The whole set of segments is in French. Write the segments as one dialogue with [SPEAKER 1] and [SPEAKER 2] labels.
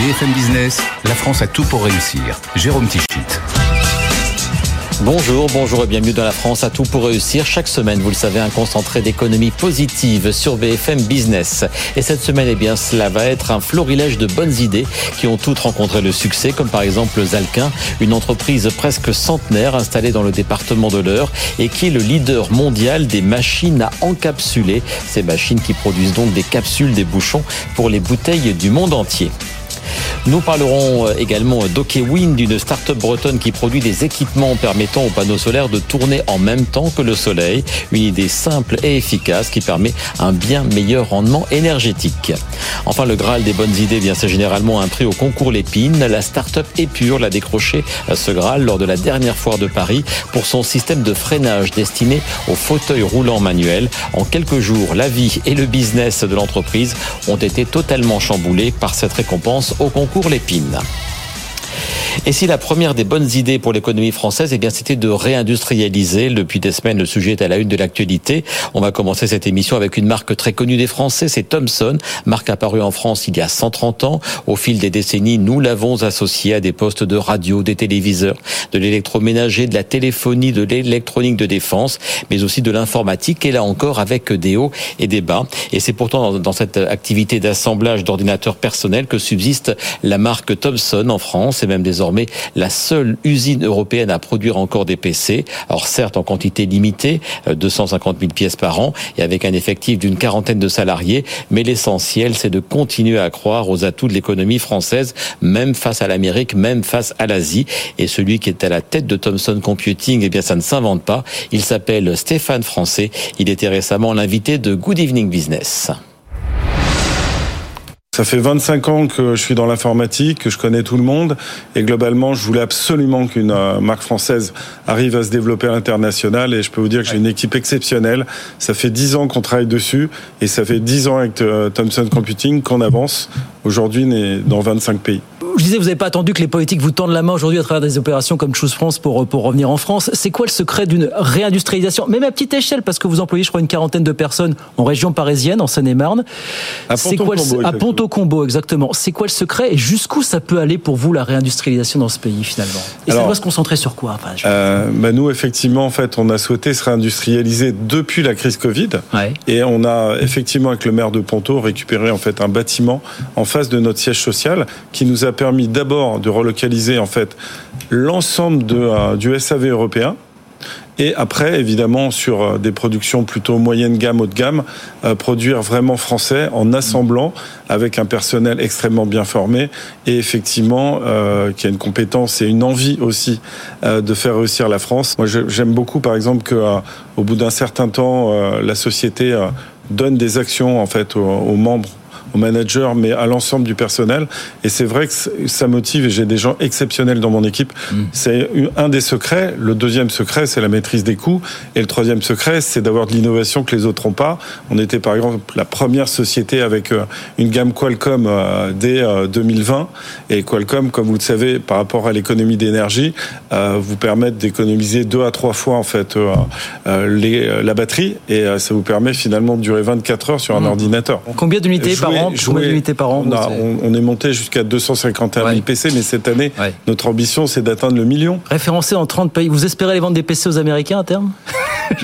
[SPEAKER 1] BFM Business, la France a tout pour réussir. Jérôme Tichit.
[SPEAKER 2] Bonjour, bonjour et bienvenue dans la France à tout pour réussir. Chaque semaine, vous le savez, un concentré d'économie positive sur BFM Business. Et cette semaine, eh bien, cela va être un florilège de bonnes idées qui ont toutes rencontré le succès, comme par exemple Zalkin, une entreprise presque centenaire installée dans le département de l'Eure et qui est le leader mondial des machines à encapsuler. Ces machines qui produisent donc des capsules, des bouchons pour les bouteilles du monde entier. Nous parlerons euh, également d'OkWind, d'une start-up bretonne qui produit des équipements permettant aux panneaux solaires de tourner en même temps que le soleil. Une idée simple et efficace qui permet un bien meilleur rendement énergétique. Enfin, le Graal des bonnes idées, c'est généralement un prix au concours Lépine. La start-up Épure l'a décroché euh, ce Graal lors de la dernière foire de Paris pour son système de freinage destiné aux fauteuils roulants manuels. En quelques jours, la vie et le business de l'entreprise ont été totalement chamboulés par cette récompense au concours Lépine. Et si la première des bonnes idées pour l'économie française, eh bien, c'était de réindustrialiser. Depuis des semaines, le sujet est à la une de l'actualité. On va commencer cette émission avec une marque très connue des Français, c'est Thomson, marque apparue en France il y a 130 ans. Au fil des décennies, nous l'avons associée à des postes de radio, des téléviseurs, de l'électroménager, de la téléphonie, de l'électronique de défense, mais aussi de l'informatique. Et là encore, avec des hauts et des bas. Et c'est pourtant dans cette activité d'assemblage d'ordinateurs personnels que subsiste la marque Thomson en France et même désormais la seule usine européenne à produire encore des PC. Alors certes en quantité limitée, 250 euh, 000 pièces par an et avec un effectif d'une quarantaine de salariés, mais l'essentiel c'est de continuer à croire aux atouts de l'économie française, même face à l'Amérique, même face à l'Asie. Et celui qui est à la tête de Thomson Computing, eh bien ça ne s'invente pas. Il s'appelle Stéphane Français. Il était récemment l'invité de Good Evening Business.
[SPEAKER 3] Ça fait 25 ans que je suis dans l'informatique, que je connais tout le monde, et globalement, je voulais absolument qu'une euh, marque française arrive à se développer à l'international, et je peux vous dire que j'ai une équipe exceptionnelle. Ça fait 10 ans qu'on travaille dessus, et ça fait 10 ans avec euh, Thomson Computing qu'on avance. Aujourd'hui, on est dans 25 pays
[SPEAKER 4] je disais, vous n'avez pas attendu que les politiques vous tendent la main aujourd'hui à travers des opérations comme Choose France pour, pour revenir en France. C'est quoi le secret d'une réindustrialisation, même à petite échelle, parce que vous employez, je crois, une quarantaine de personnes en région parisienne, en Seine-et-Marne.
[SPEAKER 3] C'est quoi
[SPEAKER 4] Ponto-Combo, exactement. C'est quoi le secret et jusqu'où ça peut aller pour vous la réindustrialisation dans ce pays finalement? Et ça doit se concentrer sur quoi enfin,
[SPEAKER 3] euh, bah Nous, effectivement, en fait, on a souhaité se réindustrialiser depuis la crise Covid, et on a effectivement avec le maire de Ponto récupéré en fait un bâtiment en face de notre siège social qui nous a permis d'abord de relocaliser en fait l'ensemble euh, du SAV européen. Et après, évidemment, sur euh, des productions plutôt moyenne gamme, haut de gamme, euh, produire vraiment français en assemblant avec un personnel extrêmement bien formé et effectivement qui a une compétence et une envie aussi de faire réussir la France. Moi, j'aime beaucoup, par exemple, qu'au bout d'un certain temps, la société donne des actions en fait aux membres aux managers, mais à l'ensemble du personnel. Et c'est vrai que ça motive, et j'ai des gens exceptionnels dans mon équipe. Mm. C'est un des secrets. Le deuxième secret, c'est la maîtrise des coûts. Et le troisième secret, c'est d'avoir de l'innovation que les autres n'ont pas. On était par exemple la première société avec euh, une gamme Qualcomm euh, dès 2020. Euh, et Qualcomm, comme vous le savez, par rapport à l'économie d'énergie, vous permet d'économiser deux à trois fois en fait les, la batterie. Et ça vous permet finalement de durer 24 heures sur un mm. ordinateur.
[SPEAKER 4] Combien d'unités par par an
[SPEAKER 3] on, est monté jusqu'à 251 000 PC, mais cette année, notre ambition, c'est d'atteindre le million.
[SPEAKER 4] Référencé en 30 pays. Vous espérez aller vendre des PC aux Américains à terme?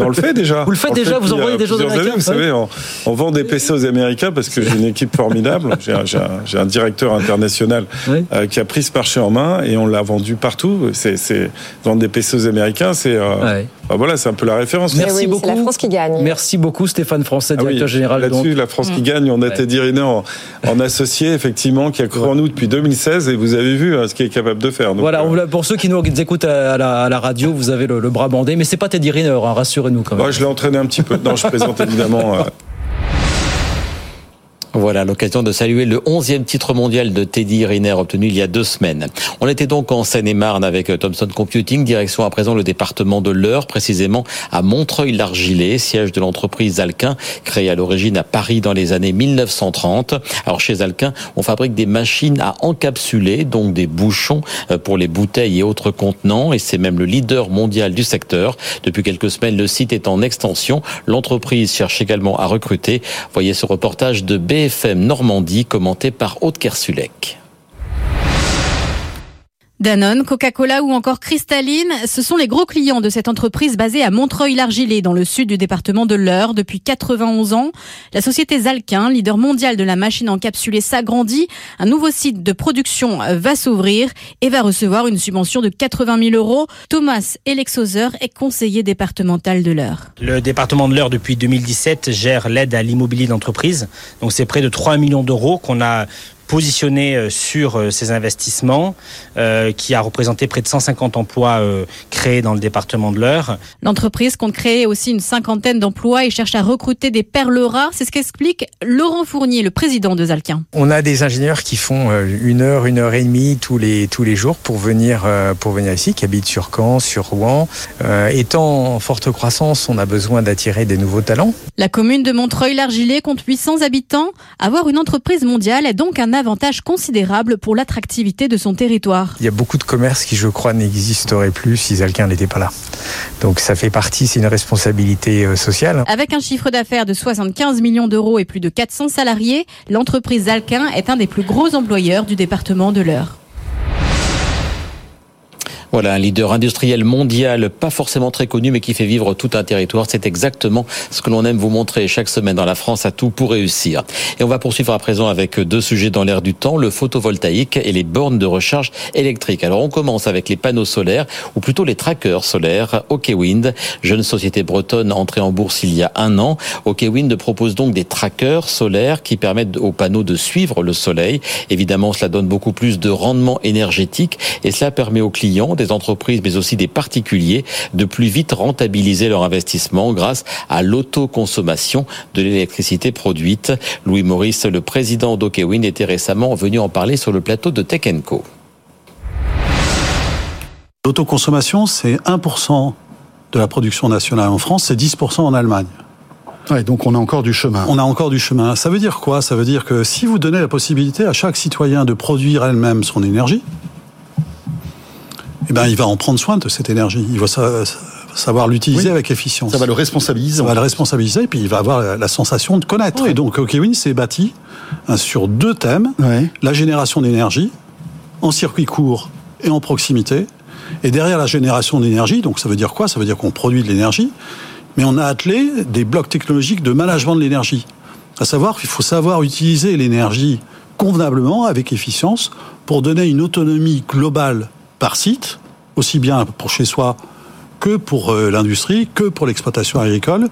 [SPEAKER 3] On le fait déjà.
[SPEAKER 4] Vous le faites déjà, vous envoyez des choses aux Américains
[SPEAKER 3] Vous savez, on, vend des PC aux Américains parce que j'ai une équipe formidable. J'ai un, directeur international euh, qui a pris ce marché en main et on l'a vendu partout. C'est vendre des PC aux Américains, c'est euh, bah voilà, c'est un peu la référence.
[SPEAKER 5] Merci beaucoup. la France qui gagne.
[SPEAKER 4] Merci beaucoup Stéphane Français, ah directeur général.
[SPEAKER 3] Là-dessus, la France qui mm. gagne. On a Teddy Riner en, associé, effectivement, qui a cru en nous depuis 2016 et vous avez vu hein, ce qu'il est capable de faire.
[SPEAKER 4] voilà, euh, pour ceux qui nous écoutent à la, radio, vous avez le, bras bandé, mais c'est pas Teddy Riner, hein, rassurez-nous quand même.
[SPEAKER 3] Moi, je l'ai entraîné un petit peu. Non, je présente évidemment. Euh,
[SPEAKER 2] voilà, l'occasion de saluer le 11e titre mondial de Teddy Riner obtenu il y a deux semaines. On était donc en Seine-et-Marne avec euh, Thomson Computing, direction à présent le département de l'Eure, précisément à Montreuil-l'Argilé, siège de l'entreprise Alquin, créée à l'origine à Paris dans les années 1930. Alors chez Alquin, on fabrique des machines à encapsuler, donc des bouchons euh, pour les bouteilles et autres contenants, et c'est même le leader mondial du secteur. Depuis quelques semaines, le site est en extension. L'entreprise cherche également à recruter. Voyez ce reportage de B BFM Normandie, commenté par Aude Kersulek.
[SPEAKER 5] Danone, Coca-Cola ou encore Cristalline, ce sont les gros clients de cette entreprise basée à Montreuil-l'Argilé dans le sud du département de l'Eure depuis 91 ans. La société Zalquin, leader mondial de la machine encapsulée, s'agrandit. Un nouveau site de production va s'ouvrir et va recevoir une subvention de 80 000 euros. Thomas Elexoser est conseiller départemental de l'Eure.
[SPEAKER 6] Le département de l'Eure depuis 2017 gère l'aide à l'immobilier d'entreprise. Donc c'est près de 3 millions d'euros qu'on a positionné euh, sur euh, ces investissements, euh, qui a représenté près de 150 emplois créés dans le département de l'Eure.
[SPEAKER 5] L'entreprise compte créer aussi une cinquantaine d'emplois et cherche à recruter des perles rares. C'est ce qu'explique Laurent Fournier, le président de Zalquin.
[SPEAKER 7] On a des ingénieurs qui font une heure, une heure et demie tous les, tous les jours pour venir, pour venir ici, qui habitent sur Caen, sur Rouen. étant en forte croissance, on a besoin d'attirer des nouveaux talents.
[SPEAKER 5] La commune de Montreuil-l'Argilé compte 800 habitants. Avoir une entreprise mondiale est donc un avantage considérable pour l'attractivité de son territoire.
[SPEAKER 7] Il y a beaucoup de commerces qui, je crois, n'existeraient plus si Zalquin n'était pas là. Donc ça fait partie, c'est une responsabilité euh, sociale.
[SPEAKER 5] Avec un chiffre d'affaires de 75 millions d'euros et plus de 400 salariés, l'entreprise Zalquin est un des plus gros employeurs du département de l'Eure.
[SPEAKER 2] Voilà, un leader industriel mondial, pas forcément très connu, mais qui fait vivre tout un territoire. C'est exactement ce que l'on aime vous montrer chaque semaine dans la France à tout pour réussir. Et on va poursuivre à présent avec deux sujets dans l'air du temps, le photovoltaïque et les bornes de recharge électrique. Alors on commence avec les panneaux solaires, ou plutôt les trackers solaires. OkWind, jeune société bretonne entrée en bourse il y a un an. OkWind propose donc des trackers solaires qui permettent aux panneaux de suivre le soleil. Évidemment, cela donne beaucoup plus de rendement énergétique et cela permet aux clients entreprises mais aussi des particuliers de plus vite rentabiliser leur investissement grâce à l'autoconsommation de l'électricité produite. Louis Maurice, le président d'Okewin, était récemment venu en parler sur le plateau de Tech Co.
[SPEAKER 8] L'autoconsommation, c'est 1% de la production nationale en France, c'est 10% en Allemagne.
[SPEAKER 9] Ouais, donc on a encore du chemin.
[SPEAKER 8] On a encore du chemin. Ça veut dire quoi? Ça veut dire que si vous donnez la possibilité à chaque citoyen de produire elle-même son énergie, eh ben, il va en prendre soin de cette énergie. Il va savoir l'utiliser avec efficience.
[SPEAKER 9] Ça va le responsabiliser.
[SPEAKER 8] Ça va le responsabiliser, et puis il va avoir la sensation de connaître. Et donc, Kevin s'est bâti hein, sur deux thèmes la génération d'énergie en circuit court et en proximité. Et derrière la génération d'énergie, donc ça veut dire quoi? Ça veut dire qu'on produit de l'énergie, mais on a attelé des blocs technologiques de management de l'énergie. À savoir qu'il faut savoir utiliser l'énergie convenablement, avec efficience, pour donner une autonomie globale par site, aussi bien pour chez soi que pour euh, l'industrie, que pour l'exploitation agricole,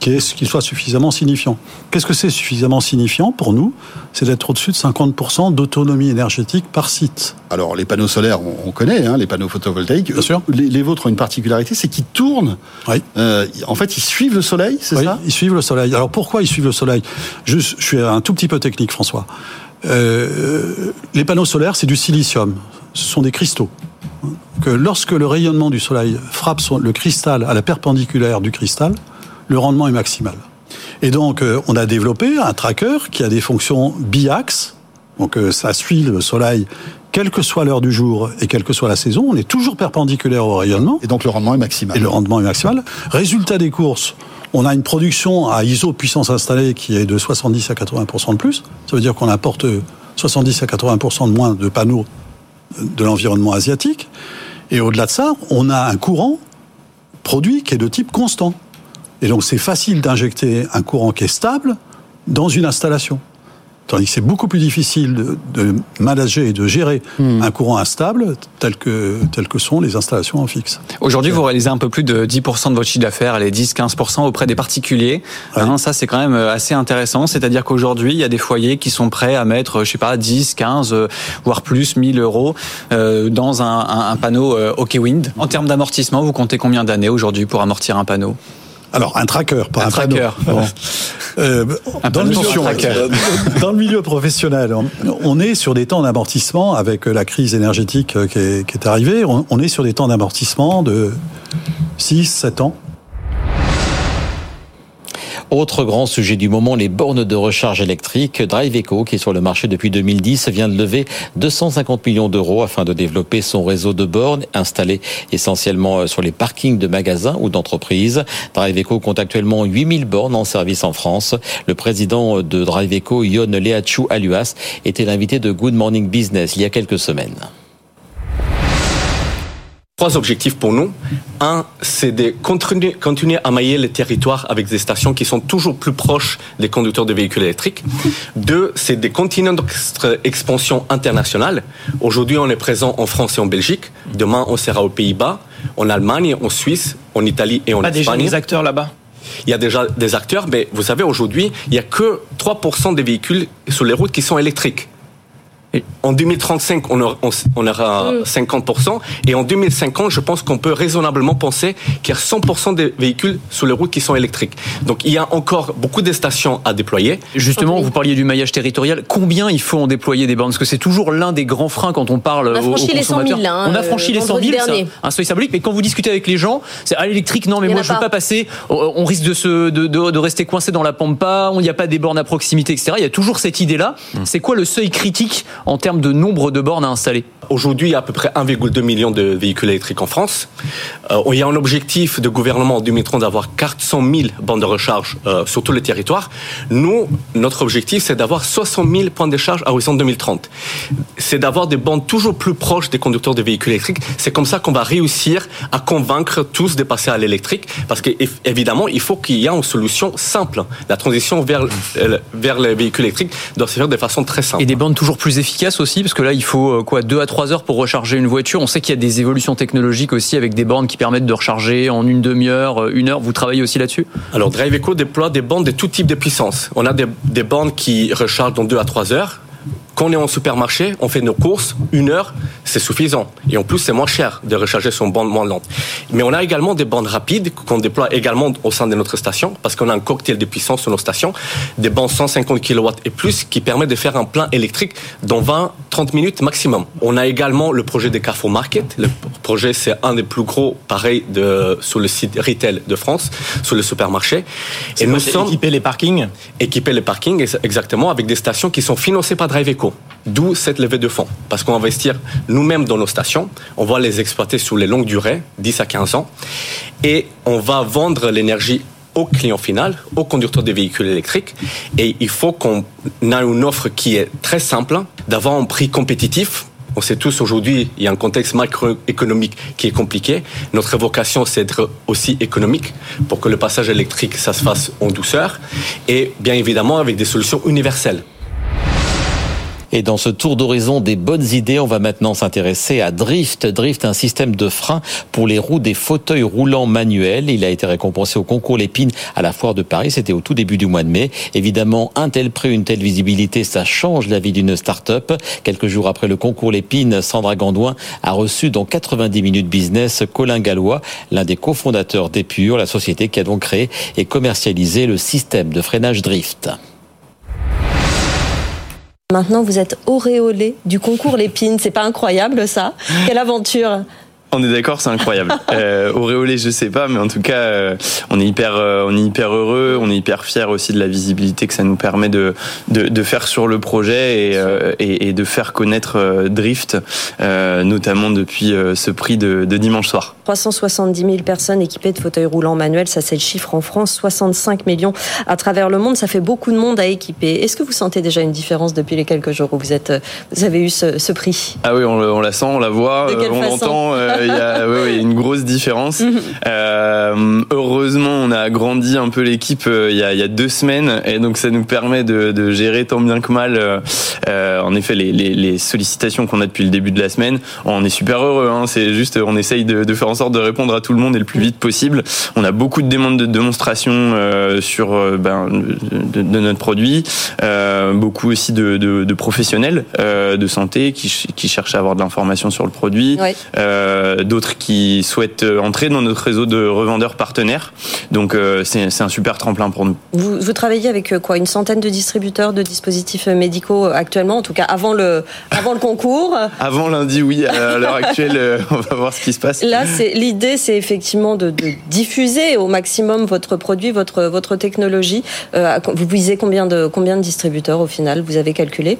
[SPEAKER 8] qu'il soit suffisamment signifiant. Qu'est-ce que c'est suffisamment signifiant pour nous? C'est d'être au-dessus de 50% d'autonomie énergétique par site.
[SPEAKER 9] Alors les panneaux solaires, on, connaît, hein, les panneaux photovoltaïques.
[SPEAKER 8] Bien sûr.
[SPEAKER 9] Les, vôtres ont une particularité, c'est qu'ils tournent.
[SPEAKER 8] Oui.
[SPEAKER 9] Euh, en fait, ils suivent le soleil, c'est
[SPEAKER 8] oui,
[SPEAKER 9] ça?
[SPEAKER 8] Ils suivent le soleil. Alors pourquoi ils suivent le soleil? Juste, je suis un tout petit peu technique, François. Euh, les panneaux solaires, c'est du silicium. Ce sont des cristaux que lorsque le rayonnement du soleil frappe le cristal à la perpendiculaire du cristal, le rendement est maximal. Et donc, euh, on a développé un tracker qui a des fonctions biaxes. Donc, euh, ça suit le soleil, quelle que soit l'heure du jour et quelle que soit la saison. On est toujours perpendiculaire au rayonnement.
[SPEAKER 9] Et donc, le rendement est maximal.
[SPEAKER 8] Et le rendement est maximal. Résultat des courses, on a une production à ISO puissance installée qui est de 70 à 80% de plus. Ça veut dire qu'on apporte 70 à 80% de moins de panneaux de l'environnement asiatique. Et au-delà de ça, on a un courant produit qui est de type constant. Et donc c'est facile d'injecter un courant qui est stable dans une installation. Tandis que c'est beaucoup plus difficile de, manager et de gérer hmm. un courant instable tel que, tel que sont les installations en fixe.
[SPEAKER 10] Aujourd'hui, vous réalisez un peu plus de 10% de votre chiffre d'affaires, les 10-15% auprès des particuliers. Hein, ça, c'est quand même euh, assez intéressant. C'est-à-dire qu'aujourd'hui, il y a des foyers qui sont prêts à mettre, je sais pas, 10, 15, euh, voire plus, 1000 euros euh, dans un, un, panneau OK Wind. En termes d'amortissement, vous comptez combien d'années aujourd'hui pour amortir un panneau?
[SPEAKER 8] Alors, un tracker, pas un,
[SPEAKER 10] tracker.
[SPEAKER 8] Euh, dans, le milieu, dans, le milieu, professionnel, on, est sur des temps d'amortissement avec la crise énergétique qui est, qui est arrivée. On, on, est sur des temps d'amortissement de 6, 7 ans.
[SPEAKER 2] Autre grand sujet du moment, les bornes de recharge électrique. Drive Eco, qui est sur le marché depuis 2010, vient de lever 250 millions d'euros afin de développer son réseau de bornes installées essentiellement euh, sur les parkings de magasins ou d'entreprises. Drive Eco compte actuellement 8000 bornes en service en France. Le président de Drive Eco, Yon Leachou Aluas, était l'invité de Good Morning Business il y a quelques semaines.
[SPEAKER 11] Trois objectifs pour nous. Un, c'est de continuer, continuer à mailler les territoires avec des stations qui sont toujours plus proches des conducteurs de véhicules électriques. Deux, c'est de continuer notre expansion internationale. Aujourd'hui, on est présent en France et en Belgique. Demain, on sera aux Pays-Bas, en Allemagne, en Suisse, en Italie et en
[SPEAKER 12] Espagne.
[SPEAKER 11] Espagne.
[SPEAKER 12] Il y a des acteurs là-bas?
[SPEAKER 11] Il y a déjà des acteurs, mais vous savez, aujourd'hui, il n'y a que 3% des véhicules sur les routes qui sont électriques. En 2035, on aura, on aura 50%. Et en 2050, je pense qu'on peut raisonnablement penser qu'il y a 100% des véhicules sur les routes qui sont électriques. Donc il y a encore beaucoup de stations à déployer.
[SPEAKER 12] Justement, vous parliez du maillage territorial. Combien il faut en déployer des bornes? Parce que c'est toujours l'un des grands freins quand on parle
[SPEAKER 13] on a franchi
[SPEAKER 12] aux,
[SPEAKER 13] les 100 000, hein,
[SPEAKER 12] on a franchi les 100 000, c'est un seuil symbolique. Mais quand vous discutez avec les gens, c'est à l'électrique, non, mais moi je ne veux pas passer. On risque de, se, de, de, de rester coincé dans la pampa. Il n'y a pas des bornes à proximité, etc. Il y a toujours cette idée-là. C'est quoi le seuil critique en termes de nombre de bornes à installer
[SPEAKER 11] Aujourd'hui, il y a à peu près 1,2 million de véhicules électriques en France. Euh, il y a un objectif de gouvernement en 2030 d'avoir 400 000 bornes de recharge euh, sur tous les territoires. Nous, notre objectif, c'est d'avoir 60 000 points de charge à horizon 2030. C'est d'avoir des bornes toujours plus proches des conducteurs de véhicules électriques. C'est comme ça qu'on va réussir à convaincre tous de passer à l'électrique. Parce qu'évidemment, il faut qu'il y ait une solution simple. La transition vers, euh, vers les véhicules électriques doit se faire de façon très simple.
[SPEAKER 12] Et des bornes toujours plus efficaces aussi, parce que là, il faut quoi, 2 à 3 heures pour recharger une voiture. On sait qu'il y a des évolutions technologiques aussi avec des bornes qui permettent de recharger en une demi-heure, une heure. Vous travaillez aussi là-dessus?
[SPEAKER 11] Alors, DriveEco déploie des bornes de tout type de puissance. On a des, des bornes qui rechargent dans 2 à 3 heures. Quand on est en supermarché, on fait nos courses, une heure, c'est suffisant. Et en plus, c'est moins cher de recharger son bande moins lente. Mais on a également des bandes rapides qu'on déploie également au sein de notre station, parce qu'on a un cocktail de puissance sur nos stations, des bandes 150 kW et plus qui permettent de faire un plein électrique dans 20-30 minutes maximum. On a également le projet des Carrefour Market. Le projet, c'est un des plus gros, pareil, de, sur le site retail de France, sur le supermarché.
[SPEAKER 12] Et nous sommes équiper les parkings?
[SPEAKER 11] Équiper les parkings, exactement, avec des stations qui sont financées par D'où cette levée de fonds. Parce qu'on va investir nous-mêmes dans nos stations, on va les exploiter sur les longues durées, 10 à 15 ans, et on va vendre l'énergie au client final, au conducteur des véhicules électriques. Et il faut qu'on ait une offre qui est très simple, d'avoir un prix compétitif. On sait tous aujourd'hui, il y a un contexte macroéconomique qui est compliqué. Notre vocation, c'est d'être aussi économique pour que le passage électrique, ça se fasse en douceur et bien évidemment avec des solutions universelles.
[SPEAKER 2] Et dans ce tour d'horizon des bonnes idées, on va maintenant s'intéresser à Drift. Drift, un système de frein pour les roues des fauteuils roulants manuels. Il a été récompensé au concours Lépine à la foire de Paris. C'était au tout début du mois de mai. Évidemment, un tel prix, une telle visibilité, ça change la vie d'une start-up. Quelques jours après le concours Lépine, Sandra Gandouin a reçu dans 90 minutes business Colin Gallois, l'un des cofondateurs d'Epure, la société qui a donc créé et commercialisé le système de freinage Drift.
[SPEAKER 13] Maintenant, vous êtes auréolé du concours Lépine. C'est pas incroyable, ça? Quelle aventure
[SPEAKER 14] on est d'accord, c'est incroyable. Euh, auréolé, je sais pas, mais en tout cas, euh, on est hyper, euh, on est hyper heureux, on est hyper fier aussi de la visibilité que ça nous permet de de, de faire sur le projet et, et, et, de faire connaître Drift, notamment depuis ce prix de, de, dimanche soir.
[SPEAKER 13] 370 000 personnes équipées de fauteuils roulants manuels, ça c'est le chiffre en France, 65 millions à travers le monde, ça fait beaucoup de monde à équiper. Est-ce que vous sentez déjà une différence depuis les quelques jours où vous êtes, vous avez eu ce, ce prix?
[SPEAKER 14] Ah oui, on, on, la sent, on la voit, on l'entend il y a une grosse différence. euh, heureusement, on a agrandi un peu l'équipe euh, il, y a, il y a deux semaines et donc ça nous permet de, de gérer tant bien que mal. Euh, en effet, les, les, les sollicitations qu'on a depuis le début de la semaine, on est super heureux. Hein, c'est juste, on essaye de, de, faire en sorte de répondre à tout le monde et le plus vite possible. On a beaucoup de demandes de démonstration euh, sur ben, de, de, notre produit, beaucoup aussi de, de professionnels de santé qui, qui cherchent à avoir de l'information sur le produit,
[SPEAKER 13] ouais.
[SPEAKER 14] D'autres qui souhaitent entrer dans notre réseau de revendeurs partenaires. Donc c'est un super tremplin pour nous.
[SPEAKER 13] Vous, vous, travaillez avec quoi Une centaine de distributeurs de dispositifs médicaux actuellement, en tout cas avant le, avant le concours?
[SPEAKER 14] Avant lundi, oui. À l'heure actuelle, on va voir ce qui se passe.
[SPEAKER 13] Là, l'idée, c'est effectivement de, de, diffuser au maximum votre produit, votre, votre technologie. Euh, vous visez combien de, combien de distributeurs au final Vous avez calculé?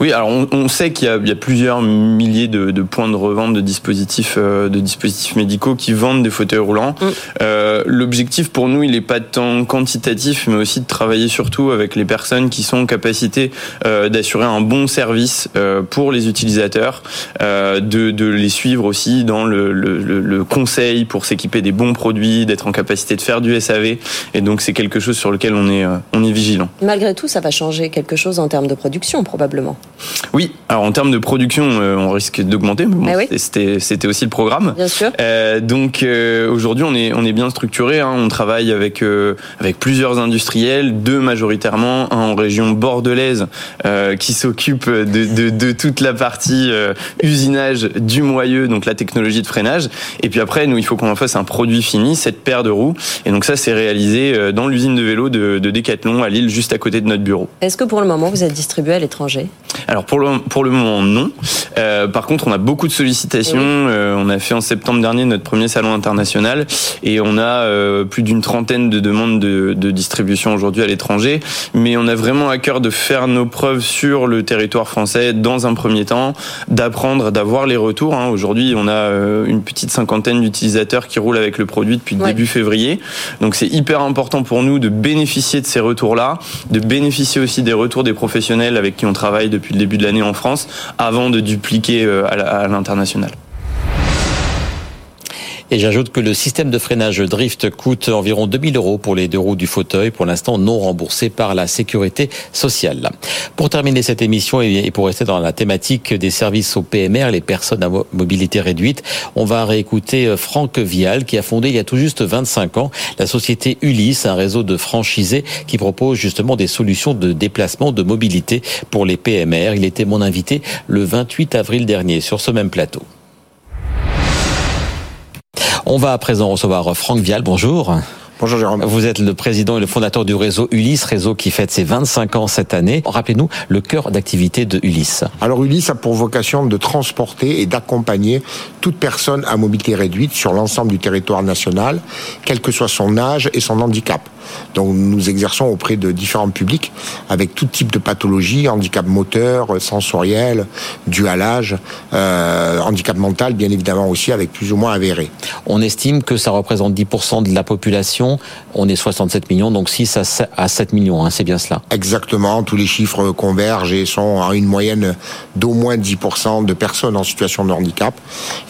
[SPEAKER 14] Oui, alors on, sait qu'il y, y, a plusieurs milliers de, de, points de revente de dispositifs, euh, de dispositifs médicaux qui vendent des fauteuils roulants. Mm. Euh, L'objectif pour nous, il n'est pas tant quantitatif, mais aussi de travailler surtout avec les personnes qui sont en capacité euh, d'assurer un bon service pour les utilisateurs, de, de, les suivre aussi dans le, le, le conseil pour s'équiper des bons produits, d'être en capacité de faire du SAV. Et donc c'est quelque chose sur lequel on est, on est vigilant.
[SPEAKER 13] Malgré tout, ça va changer quelque chose en termes de production probablement.
[SPEAKER 14] Oui, alors en termes de production, euh, on risque d'augmenter, mais bon, ah c'était aussi le programme.
[SPEAKER 13] Bien sûr.
[SPEAKER 14] Euh, donc euh, aujourd'hui, on est, on est bien structuré. Hein. on travaille avec, avec plusieurs industriels, deux majoritairement, un en région bordelaise qui s'occupe de, de, de, toute la partie usinage du moyeu, donc la technologie de freinage. Et puis après, nous, il faut qu'on en fasse un produit fini, cette paire de roues. Et donc ça, c'est réalisé dans l'usine de vélo de, de Decathlon à Lille, juste à côté de notre bureau.
[SPEAKER 13] Est-ce que pour le moment, vous êtes distribué à l'étranger?
[SPEAKER 14] Alors pour le, pour le moment non. Euh, par contre, on a beaucoup de sollicitations. Euh, on a fait en septembre dernier notre premier salon international et on a euh, plus d'une trentaine de demandes de, de distribution aujourd'hui à l'étranger. Mais on a vraiment à cœur de faire nos preuves sur le territoire français dans un premier temps, d'apprendre, d'avoir les retours. Hein. Aujourd'hui, on a une petite cinquantaine d'utilisateurs qui roulent avec le produit depuis début février. Donc c'est hyper important pour nous de bénéficier de ces retours-là, de bénéficier aussi des retours des professionnels avec qui on travaille depuis le début de l'année en France avant de dupliquer euh, à l'international.
[SPEAKER 2] Et j'ajoute que le système de freinage drift coûte environ 2000 euros pour les deux roues du fauteuil, pour l'instant non remboursé par la sécurité sociale. Pour terminer cette émission et pour rester dans la thématique des services au PMR, les personnes à mobilité réduite, on va réécouter euh, Franck Vial qui a fondé il y a tout juste 25 ans la société Ulysse, un réseau de franchisés qui propose justement des solutions de déplacement, de mobilité pour les PMR. Il était mon invité le 28 avril dernier sur ce même plateau. On va à présent recevoir Franck Vial. Bonjour.
[SPEAKER 15] Bonjour Jérôme.
[SPEAKER 2] Vous êtes le président et le fondateur du réseau Ulysse, réseau qui fête ses 25 ans cette année. Rappelez-nous le cœur d'activité de Ulysse.
[SPEAKER 15] Alors Ulysse a pour vocation de transporter et d'accompagner toute personne à mobilité réduite sur l'ensemble du territoire national, quel que soit son âge et son handicap. Donc nous exerçons auprès de différents publics avec tout type de pathologies, handicap moteur, sensoriel, dû à l'âge, euh, handicap mental bien évidemment aussi avec plus ou moins avéré.
[SPEAKER 2] On estime que ça représente 10% de la population, on est 67 millions, donc 6 à 7 millions, hein, c'est bien cela
[SPEAKER 15] Exactement, tous les chiffres convergent et sont à une moyenne d'au moins 10% de personnes en situation de handicap.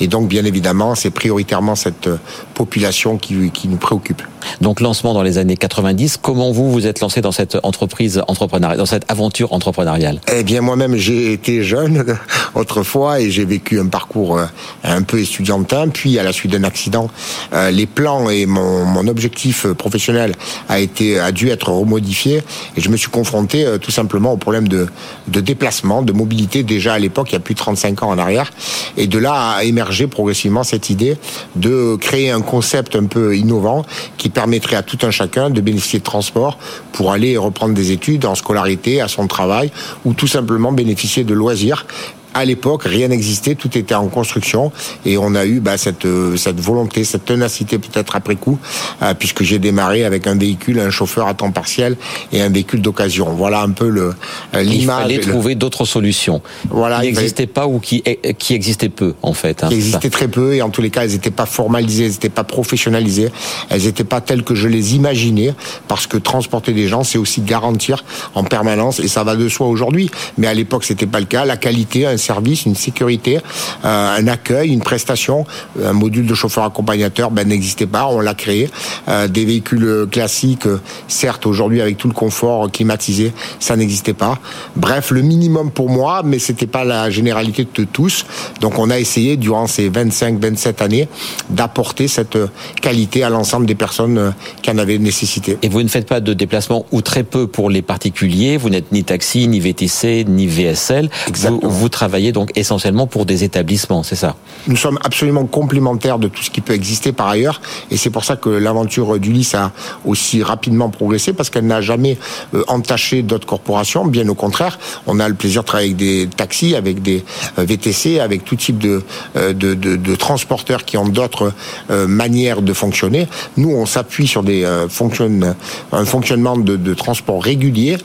[SPEAKER 15] Et donc bien évidemment c'est prioritairement cette population qui, qui nous préoccupe.
[SPEAKER 2] Donc lancement dans les années 90. Comment vous vous êtes lancé dans cette entreprise entrepreneuriale, dans cette aventure entrepreneuriale?
[SPEAKER 15] Eh bien moi-même j'ai été jeune autrefois et j'ai vécu un parcours euh, un peu étudiantin. Puis à la suite d'un accident, euh, les plans et mon, objectif professionnel a été a dû être remodifié et je me suis confronté euh, tout simplement au problème de, de déplacement, de mobilité déjà à l'époque il y a plus de 35 ans en arrière. Et de là a émergé progressivement cette idée de créer un concept un peu innovant qui permettrait à tout un chacun de bénéficier de transport pour aller reprendre des études en scolarité, à son travail, ou tout simplement bénéficier de loisirs à l'époque, rien n'existait, tout était en construction, et on a eu bah, cette, euh, cette volonté, cette ténacité peut-être après coup, euh, puisque j'ai démarré avec un véhicule, un chauffeur à temps partiel et un véhicule d'occasion. Voilà un peu le
[SPEAKER 2] euh, l'image. Il fallait trouver d'autres solutions. Voilà, qui n'existaient pas ou qui qui existaient peu en fait.
[SPEAKER 15] Hein, qui existaient très peu, et en tous les cas, elles n'étaient pas formalisées, elles n'étaient pas professionnalisées, elles n'étaient pas telles que je les imaginais, parce que transporter des gens, c'est aussi garantir en permanence, et ça va de soi aujourd'hui. Mais à l'époque, c'était pas le cas. La qualité, un service, une sécurité, euh, un accueil, une prestation. Un module de chauffeur accompagnateur ben, n'existait pas, on l'a créé. Euh, des véhicules classiques, certes aujourd'hui avec tout le confort climatisé, ça n'existait pas. Bref, le minimum pour moi, mais c'était pas la généralité de tous. Donc on a essayé durant ces 25-27 années d'apporter cette qualité à l'ensemble des personnes qui en avaient nécessité.
[SPEAKER 2] Et vous ne faites pas de déplacement ou très peu pour les particuliers. Vous n'êtes ni taxi, ni VTC, ni VSL. Vous, vous travaillez travaillez donc essentiellement pour des établissements, c'est ça?
[SPEAKER 15] Nous sommes absolument complémentaires de tout ce qui peut exister par ailleurs, et c'est pour ça que l'aventure d'Ulysse a aussi rapidement progressé, parce qu'elle n'a jamais euh, entaché d'autres corporations, bien au contraire, on a le plaisir de travailler avec des taxis, avec des euh, VTC, avec tout type de, euh, de, de, de transporteurs qui ont d'autres manières de fonctionner. Nous, on s'appuie sur des fonctionne, un fonctionnement de, de transport régulier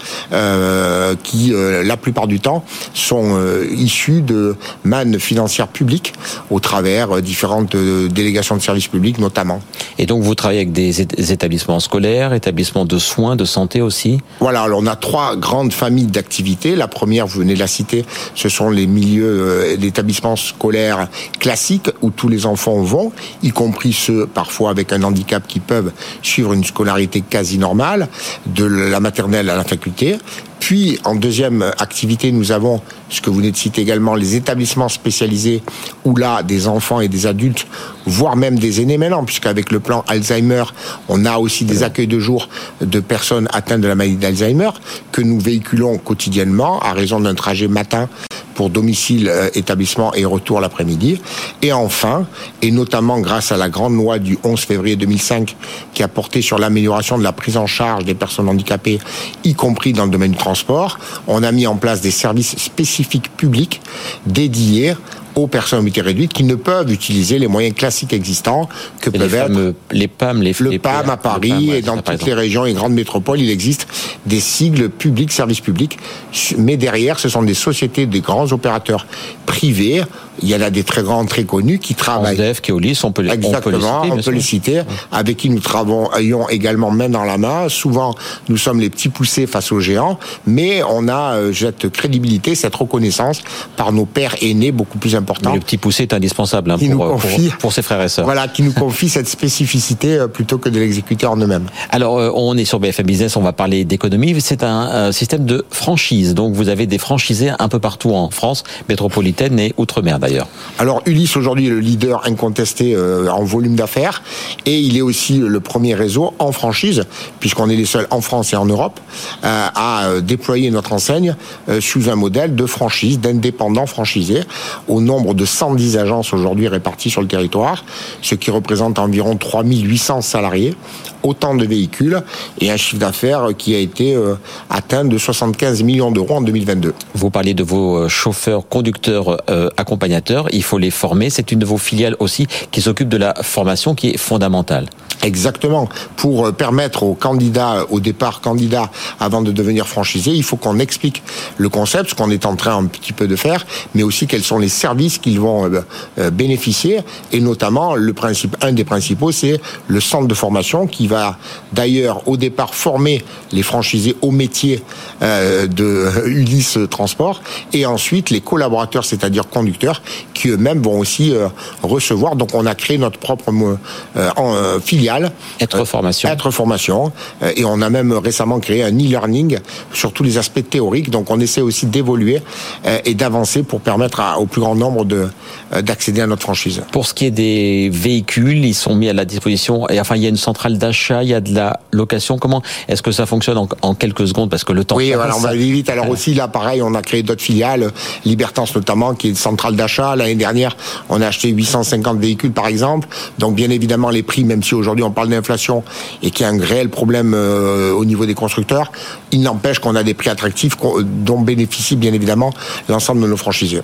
[SPEAKER 15] qui, la plupart du temps, sont issus de mannes financières publiques au travers différentes délégations de services publics notamment.
[SPEAKER 2] Et donc vous travaillez avec des établissements scolaires, établissements de soins, de santé aussi?
[SPEAKER 15] Voilà, alors on a trois grandes familles d'activités. La première, vous venez de la citer, ce sont les milieux d'établissements euh, scolaires classiques où tous les enfants vont, y compris ceux parfois avec un handicap qui peuvent suivre une scolarité quasi normale, de la maternelle à la faculté. Puis, en deuxième activité, nous avons ce que vous venez de citer également, les établissements spécialisés où là, des enfants et des adultes, voire même des aînés maintenant, puisqu'avec le plan Alzheimer, on a aussi des accueils de jour de personnes atteintes de la maladie d'Alzheimer que nous véhiculons quotidiennement à raison d'un trajet matin pour domicile, euh, établissement et retour l'après-midi. Et enfin, et notamment grâce à la grande loi du 11 février 2005 qui a porté sur l'amélioration de la prise en charge des personnes handicapées, y compris dans le domaine du transport, on a mis en place des services spécifiques publics dédiés aux personnes à mobilité réduite qui ne peuvent utiliser les moyens classiques existants que peuvent être
[SPEAKER 2] les PAM, les
[SPEAKER 15] le PAM à Paris et dans toutes les régions et grandes métropoles, il existe des sigles publics, services publics, mais derrière, ce sont des sociétés, des grands opérateurs privés il y en a des très grands, très connus qui travaillent.
[SPEAKER 2] Transdev, Keolis, on peut les,
[SPEAKER 15] Exactement, on peut les citer, avec qui nous travaillons également main dans la main. Souvent, nous sommes les petits poussés face aux géants, mais on a euh, cette crédibilité, cette reconnaissance par nos pères aînés beaucoup plus
[SPEAKER 2] le petit poussé est indispensable hein, pour, euh, pour, pour, ses frères et sœurs.
[SPEAKER 15] Voilà, qui nous confie cette spécificité euh, plutôt que de l'exécuter en eux-mêmes.
[SPEAKER 2] Alors, on est sur BFM Business, on va parler d'économie. C'est un, système de franchise, donc vous avez des franchisés un peu partout en France métropolitaine et outre-mer
[SPEAKER 15] alors Ulysse aujourd'hui est le leader incontesté euh, en volume d'affaires et il est aussi le premier réseau en franchise puisqu'on est les seuls en France et en Europe euh, à euh, déployer notre enseigne sous un modèle de franchise, d'indépendants franchisés au nombre de 110 agences aujourd'hui réparties sur le territoire, ce qui représente environ 3800 salariés, autant de véhicules et un chiffre d'affaires qui a été atteint de 75 millions d'euros en 2022.
[SPEAKER 2] Vous parlez de vos chauffeurs, conducteurs accompagnés il faut les former. C'est une de vos filiales aussi qui s'occupe de la formation qui est fondamentale.
[SPEAKER 15] Exactement. Pour euh, permettre aux candidats, au départ candidats, avant de devenir franchisés, il faut qu'on explique le concept, ce qu'on est en train un petit peu de faire, mais aussi quels sont les services qu'ils vont euh, euh, bénéficier. Et notamment, le principe, un des principaux, c'est le centre de formation qui va d'ailleurs au départ former les franchisés au métier de Ulysse Transport et ensuite les collaborateurs, c'est-à-dire conducteurs, qui eux-mêmes vont aussi recevoir. Donc on a créé notre propre filiale
[SPEAKER 2] être euh, formation.
[SPEAKER 15] Être formation. Euh, et on a même récemment créé un e-learning sur tous les aspects théoriques. Donc on essaie aussi d'évoluer euh, et d'avancer pour permettre au plus grand nombre de d'accéder à notre franchise.
[SPEAKER 2] Pour ce qui est des véhicules, ils sont mis à la disposition. Et enfin, il y a une centrale d'achat, il y a de la location. Comment est-ce que ça fonctionne en, quelques secondes? Parce que le temps.
[SPEAKER 15] Oui, alors on va aller vite. Alors aussi là, pareil, on a créé d'autres filiales, Libertance notamment, qui est une centrale d'achat. L'année dernière, on a acheté 850 véhicules par exemple. Donc bien évidemment, les prix, même si aujourd'hui on parle d'inflation et qu'il y a un réel problème euh, au niveau des constructeurs, il n'empêche qu'on a des prix attractifs dont bénéficient bien évidemment l'ensemble de nos franchisés.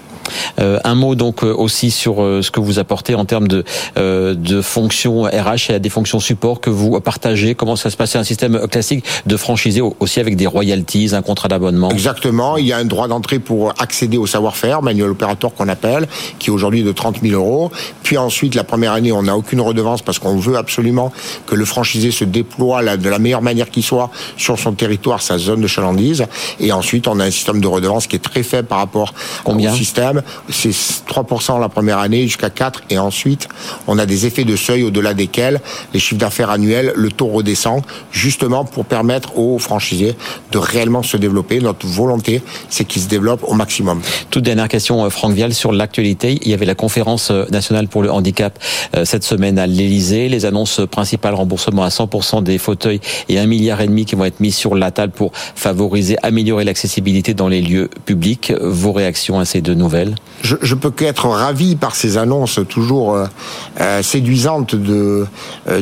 [SPEAKER 2] Euh, un mot donc euh, aussi sur ce que vous apportez en termes de, de fonctions RH et des fonctions support que vous partagez. Comment ça se passe? Un système classique de franchisé aussi avec des royalties, un contrat d'abonnement?
[SPEAKER 15] Exactement. Il y a un droit d'entrée pour accéder au savoir-faire, manuel opérateur qu'on appelle, qui est aujourd'hui de 30 000 euros. Puis ensuite, la première année, on n'a aucune redevance parce qu'on veut absolument que le franchisé se déploie de la meilleure manière qui soit sur son territoire, sa zone de chalandise. Et ensuite, on a un système de redevance qui est très faible par rapport au système. C'est 3% la première année jusqu'à 4 et ensuite, on a des effets de seuil au-delà desquels les chiffres d'affaires annuels le taux redescend, justement pour permettre aux franchisés de réellement se développer. Notre volonté, c'est qu'ils se développent au maximum.
[SPEAKER 2] Toute dernière question, euh, Franck Vial, sur l'actualité. Il y avait la conférence euh, nationale pour le handicap euh, cette semaine à l'Elysée. Les annonces principales, remboursement à 100% des fauteuils et un milliard et demi qui vont être mis sur la table pour favoriser, améliorer l'accessibilité dans les lieux publics. Vos réactions à ces deux nouvelles?
[SPEAKER 15] Je, je peux qu'être ravi par ces annonces toujours séduisantes de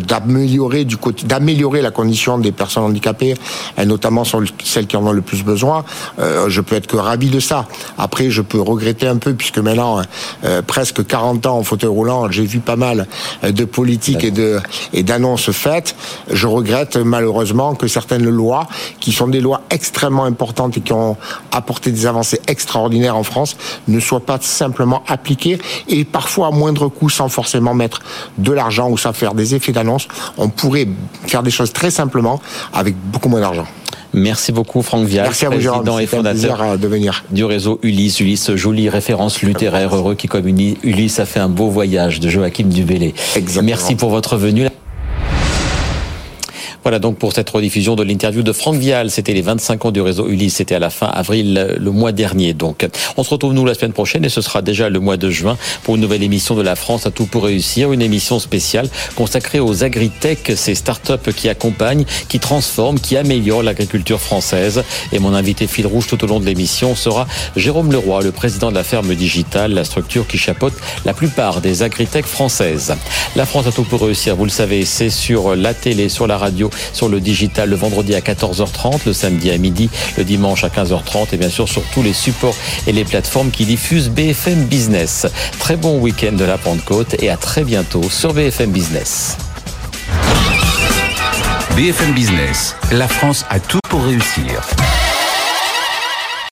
[SPEAKER 15] d'améliorer du côté d'améliorer la condition des personnes handicapées, et notamment sur celles qui en ont le plus besoin. je peux être que ravi de ça. Après, je peux regretter un peu puisque maintenant, euh, presque 40 ans en fauteuil roulant, j'ai vu pas mal euh, de politiques et de et d'annonces faites. Je regrette malheureusement que certaines lois, qui sont des lois extrêmement importantes et qui ont apporté des avancées extraordinaires en France, ne soient pas simplement appliquées et parfois à moindre coût sans forcément mettre de l'argent ou ça faire des effets d'annonce. On pourrait faire des choses très simplement avec beaucoup moins d'argent.
[SPEAKER 2] Merci beaucoup Franck Vial,
[SPEAKER 15] Merci à vous,
[SPEAKER 2] président et fondateur
[SPEAKER 15] euh, de venir.
[SPEAKER 2] du réseau Ulysse. Ulysse, jolie référence littéraire, heureux qui comme Ulysse a fait un beau voyage de Joachim Dubélé. Merci pour votre venue. Voilà donc pour cette rediffusion de l'interview de Franck Vial. C'était les 25 ans du réseau Ulysse. C'était à la fin avril le mois dernier. Donc, on se retrouve nous la semaine prochaine et ce sera déjà le mois de juin pour une nouvelle émission de la France à tout pour réussir. Une émission spéciale consacrée aux agritech, ces startups qui accompagnent, qui transforment, qui améliorent l'agriculture française. Et mon invité fil rouge tout au long de l'émission sera Jérôme Leroy, le président de la ferme digitale, la structure qui chapeaute la plupart des agritech françaises. La France à tout pour réussir, vous le savez, c'est sur la télé, sur la sur le digital le vendredi à 14h30, le samedi à midi, le dimanche à 15h30 et bien sûr sur tous les supports et les plateformes qui diffusent BFM Business. Très bon week-end de la Pentecôte et à très bientôt sur BFM Business.
[SPEAKER 1] BFM Business, la France a tout pour réussir.